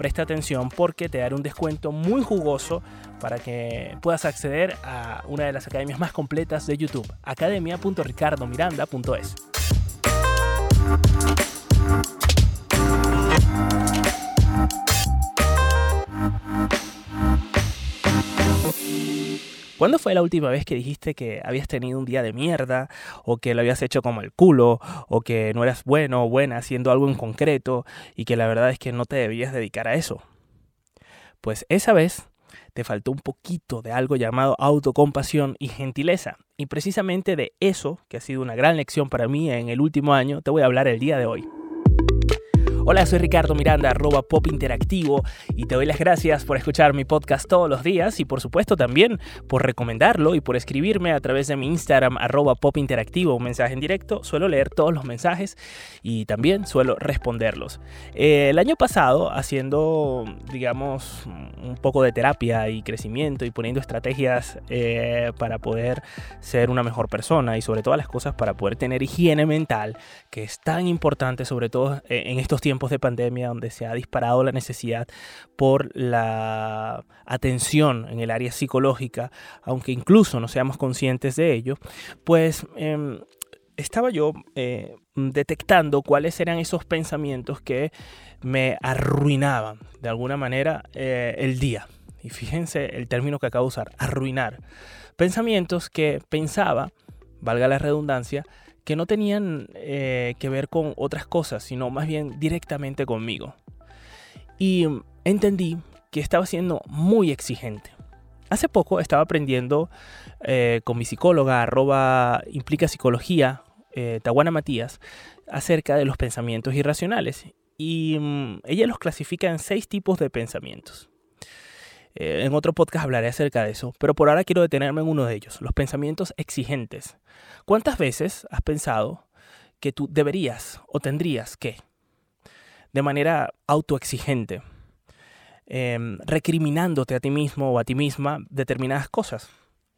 presta atención porque te daré un descuento muy jugoso para que puedas acceder a una de las academias más completas de YouTube, academia.ricardomiranda.es. ¿Cuándo fue la última vez que dijiste que habías tenido un día de mierda o que lo habías hecho como el culo o que no eras bueno o buena haciendo algo en concreto y que la verdad es que no te debías dedicar a eso? Pues esa vez te faltó un poquito de algo llamado autocompasión y gentileza. Y precisamente de eso, que ha sido una gran lección para mí en el último año, te voy a hablar el día de hoy. Hola, soy Ricardo Miranda, arroba Pop Interactivo, y te doy las gracias por escuchar mi podcast todos los días y por supuesto también por recomendarlo y por escribirme a través de mi Instagram, arroba Pop Interactivo, un mensaje en directo. Suelo leer todos los mensajes y también suelo responderlos. Eh, el año pasado, haciendo, digamos, un poco de terapia y crecimiento y poniendo estrategias eh, para poder ser una mejor persona y sobre todas las cosas para poder tener higiene mental, que es tan importante sobre todo eh, en estos tiempos tiempos de pandemia donde se ha disparado la necesidad por la atención en el área psicológica, aunque incluso no seamos conscientes de ello, pues em, estaba yo eh, detectando cuáles eran esos pensamientos que me arruinaban de alguna manera eh, el día. Y fíjense el término que acabo de usar, arruinar. Pensamientos que pensaba, valga la redundancia, que no tenían eh, que ver con otras cosas, sino más bien directamente conmigo. Y entendí que estaba siendo muy exigente. Hace poco estaba aprendiendo eh, con mi psicóloga, arroba implica psicología, eh, Tawana Matías, acerca de los pensamientos irracionales. Y mm, ella los clasifica en seis tipos de pensamientos. Eh, en otro podcast hablaré acerca de eso, pero por ahora quiero detenerme en uno de ellos, los pensamientos exigentes. ¿Cuántas veces has pensado que tú deberías o tendrías que, de manera autoexigente, em, recriminándote a ti mismo o a ti misma determinadas cosas?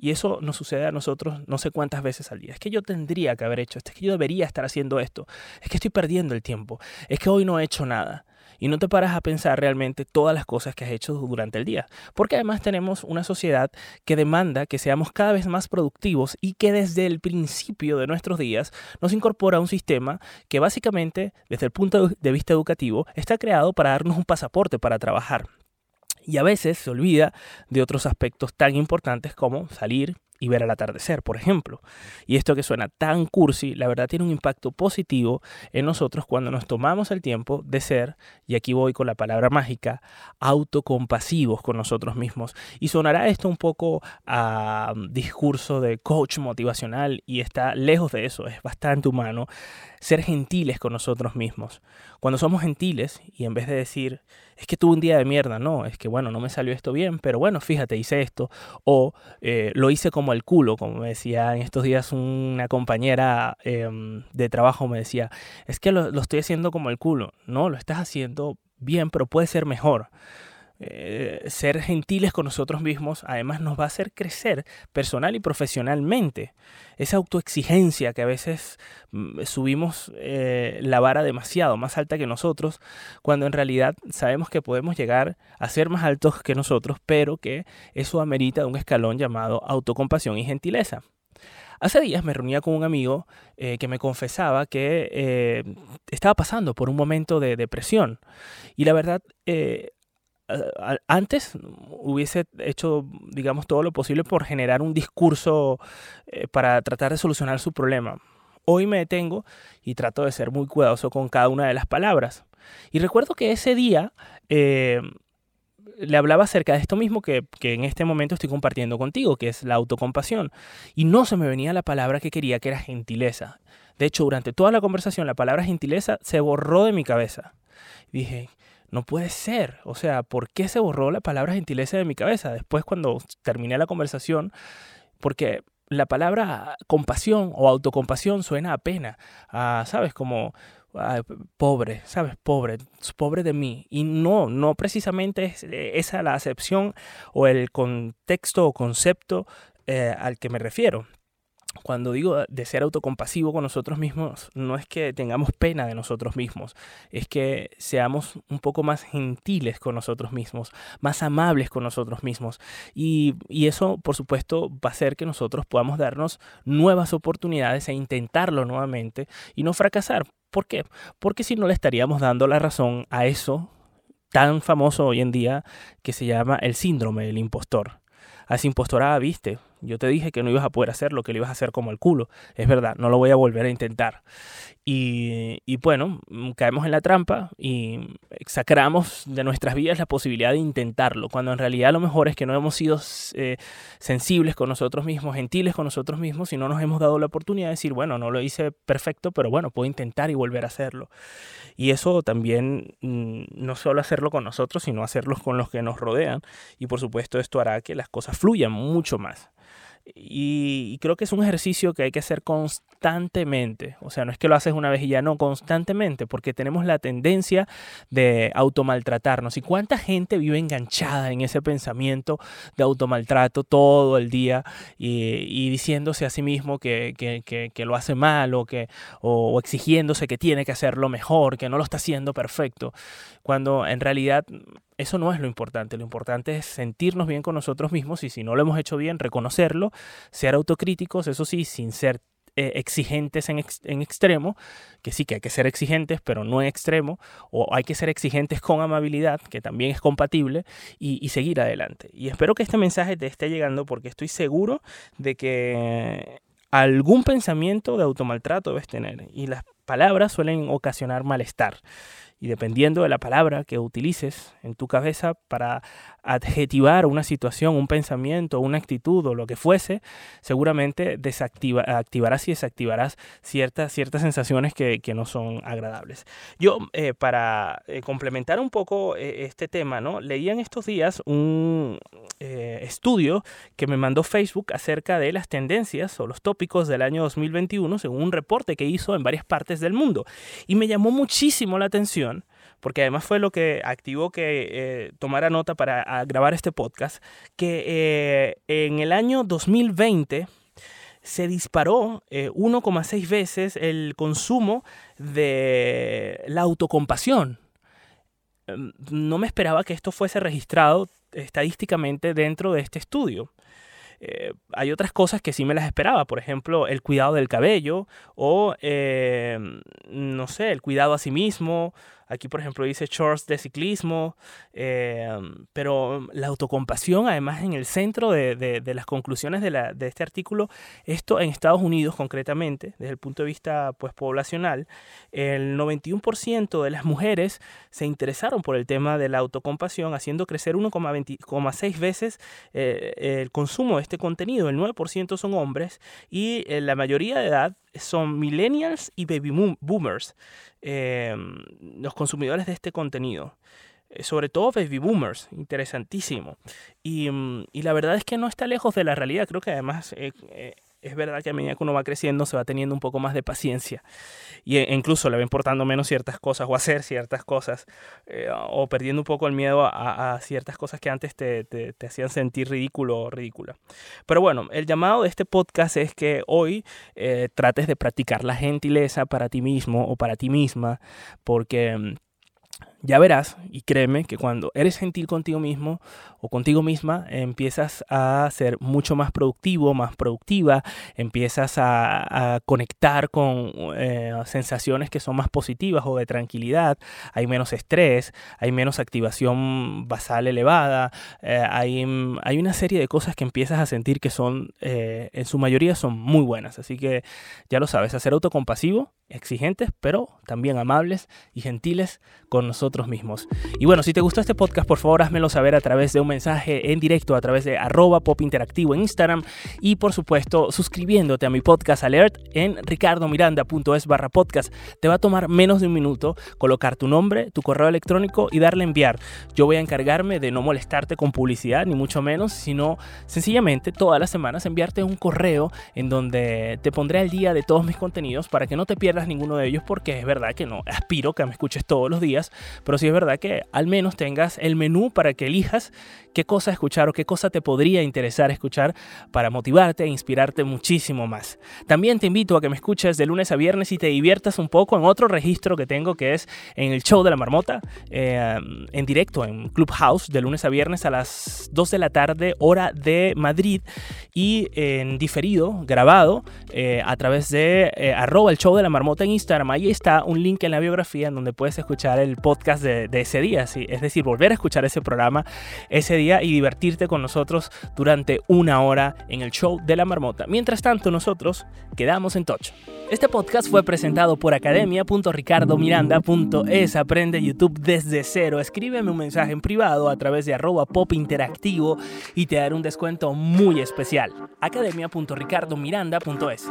Y eso nos sucede a nosotros no sé cuántas veces al día. Es que yo tendría que haber hecho esto, es que yo debería estar haciendo esto, es que estoy perdiendo el tiempo, es que hoy no he hecho nada y no te paras a pensar realmente todas las cosas que has hecho durante el día. Porque además tenemos una sociedad que demanda que seamos cada vez más productivos y que desde el principio de nuestros días nos incorpora un sistema que básicamente, desde el punto de vista educativo, está creado para darnos un pasaporte para trabajar. Y a veces se olvida de otros aspectos tan importantes como salir, y ver al atardecer, por ejemplo. Y esto que suena tan cursi, la verdad tiene un impacto positivo en nosotros cuando nos tomamos el tiempo de ser, y aquí voy con la palabra mágica, autocompasivos con nosotros mismos. Y sonará esto un poco a um, discurso de coach motivacional y está lejos de eso, es bastante humano ser gentiles con nosotros mismos. Cuando somos gentiles y en vez de decir, es que tuve un día de mierda, no, es que bueno, no me salió esto bien, pero bueno, fíjate, hice esto, o eh, lo hice como el culo, como me decía en estos días una compañera em, de trabajo, me decía, es que lo, lo estoy haciendo como el culo, no, lo estás haciendo bien, pero puede ser mejor. Eh, ser gentiles con nosotros mismos, además nos va a hacer crecer personal y profesionalmente. Esa autoexigencia que a veces mm, subimos eh, la vara demasiado, más alta que nosotros, cuando en realidad sabemos que podemos llegar a ser más altos que nosotros, pero que eso amerita un escalón llamado autocompasión y gentileza. Hace días me reunía con un amigo eh, que me confesaba que estaba pasando por un momento de depresión. Y la verdad, antes hubiese hecho, digamos, todo lo posible por generar un discurso eh, para tratar de solucionar su problema. Hoy me detengo y trato de ser muy cuidadoso con cada una de las palabras. Y recuerdo que ese día eh, le hablaba acerca de esto mismo que, que, en este momento estoy compartiendo contigo, que es la autocompasión. Y no se me venía la palabra que quería, que era gentileza. De hecho, durante toda la conversación, la palabra gentileza se borró de mi cabeza. Dije, no puede ser. O sea, ¿por qué se borró la palabra gentileza de mi cabeza? Después cuando terminé la conversación, porque la palabra compasión o autocompasión suena a pena, ¿sabes? Como pobre, ¿sabes? Pobre, pobre de mí. Y no, no precisamente es eh, esa la acepción o el contexto o concepto eh, al que me refiero cuando digo de ser autocompasivo con nosotros mismos, no es que tengamos pena de nosotros mismos, es que seamos un poco más gentiles con nosotros mismos, más amables con nosotros mismos. Y, eso, por supuesto, va a hacer que nosotros podamos darnos nuevas oportunidades e intentarlo nuevamente y no fracasar. ¿Por qué? Porque si no le estaríamos dando la razón a eso tan famoso hoy en día que se llama el síndrome del impostor. A esa impostora, viste, yo te dije que no ibas a poder hacerlo, que lo ibas a hacer como el culo. Es verdad, no lo voy a volver a intentar. Y, y, bueno, mm, caemos en la trampa y sacamos de nuestras vidas la posibilidad de intentarlo, cuando en realidad lo mejor es que no hemos sido eh, sensibles con nosotros mismos, gentiles con nosotros mismos y no nos hemos dado la oportunidad de decir, bueno, no lo hice perfecto, pero bueno, puedo intentar y volver a hacerlo. Y eso también mm, no solo hacerlo con nosotros, sino hacerlo con los que nos rodean. Y por supuesto esto hará que las cosas fluyan mucho más. Y, creo que es un ejercicio que hay que hacer constantemente. O sea, no es que lo haces una vez y ya no, constantemente, porque tenemos la tendencia de automaltratarnos. ¿Y cuánta gente vive enganchada en ese pensamiento de automaltrato todo el día y, diciéndose a sí mismo que, lo hace mal o, que, o exigiéndose que tiene que hacerlo mejor, que no lo está haciendo perfecto? Cuando en realidad eso no es lo importante. Lo importante es sentirnos bien con nosotros mismos y si no lo hemos hecho bien, reconocerlo, ser autocríticos, eso sí, sin ser eh, exigentes en, en, extremo, que sí que hay que ser exigentes, pero no en extremo, o hay que ser exigentes con amabilidad, que también es compatible, y, y seguir adelante. Y espero que este mensaje te esté llegando porque estoy seguro de que algún pensamiento de automaltrato debes tener y las palabras suelen ocasionar malestar y dependiendo de la palabra que utilices en tu cabeza para adjetivar una situación, un pensamiento, una actitud o lo que fuese, seguramente desactiva, activarás y desactivarás ciertas, ciertas sensaciones que, no son agradables. Yo, eh, para eh, complementar un poco eh, este tema, ¿no? leí en estos días un estudio que me mandó Facebook acerca de las tendencias o los tópicos del año 2021, según un reporte que hizo en varias partes del mundo. Y me llamó muchísimo la atención porque además fue lo que activó que eh, tomara nota para grabar este podcast, que eh, en el año 2020 se disparó 1,6 eh, veces el consumo de la autocompasión. Em, no me esperaba que esto fuese registrado estadísticamente dentro de este estudio. hay otras cosas que sí me las esperaba, por ejemplo, el cuidado del cabello o, no sé, el cuidado a sí mismo Aquí, por ejemplo, dice shorts de ciclismo, eh, pero la autocompasión, además, en el centro de, las conclusiones de, este artículo, esto en Estados Unidos concretamente, desde el punto de vista pues, poblacional, el 91% de las mujeres se interesaron por el tema de la autocompasión, haciendo crecer 1,6 veces eh, el consumo de este contenido. El 9% son hombres y eh, la mayoría de edad son millennials y baby boomers. Em, los consumidores de este contenido. Eh, sobre todo baby boomers, interesantísimo. Y, mm, y, la verdad es que no está lejos de la realidad. Creo que además eh, eh, es verdad que a medida que uno va creciendo se va teniendo un poco más de paciencia y e incluso le va importando menos ciertas cosas o hacer ciertas cosas o perdiendo un poco el miedo a, ciertas cosas que antes te, te, hacían sentir ridículo o ridícula. Pero bueno, el llamado de este podcast es que hoy trates de practicar la gentileza para ti mismo o para ti misma porque mm, ya verás, y créeme, que cuando eres gentil contigo mismo o contigo misma, empiezas a ser mucho más productivo, más productiva, empiezas a, conectar con eh, sensaciones que son más positivas o de tranquilidad, hay menos estrés, hay menos activación basal elevada, eh, hay, hay, una serie de cosas que empiezas a sentir que son, eh, en su mayoría, son muy buenas. Así que ya lo sabes, hacer autocompasivo, exigentes, pero también amables y gentiles con nosotros nosotros mismos. Y bueno, si te gustó este podcast, por favor házmelo saber a través de un mensaje en directo, a través de arroba pop interactivo en Instagram y por supuesto suscribiéndote a mi podcast alert en ricardomiranda.es barra podcast. Te va a tomar menos de un minuto colocar tu nombre, tu correo electrónico y darle enviar. Yo voy a encargarme de no molestarte con publicidad, ni mucho menos, sino sencillamente todas las semanas enviarte un correo en donde te pondré al día de todos mis contenidos para que no te pierdas ninguno de ellos porque es verdad que no aspiro que me escuches todos los días, pero sí es verdad que al menos tengas el menú para que elijas qué cosa escuchar o qué cosa te podría interesar escuchar para motivarte e inspirarte muchísimo más. También te invito a que me escuches de lunes a viernes y te diviertas un poco en otro registro que tengo que es en el show de la marmota, eh, en directo en Clubhouse de lunes a viernes a las 2 de la tarde hora de Madrid y en diferido, grabado eh, a través de eh, arroba el show de la marmota en Instagram. Ahí está un link en la biografía en donde puedes escuchar el podcast de, ese día, es decir, volver a escuchar ese programa ese día y divertirte con nosotros durante una hora en el show de la marmota. Mientras tanto, nosotros quedamos en touch. Este podcast fue presentado por academia.ricardomiranda.es. Aprende YouTube desde cero. Escríbeme un mensaje en privado a través de arroba pop interactivo y te daré un descuento muy especial. academia.ricardomiranda.es.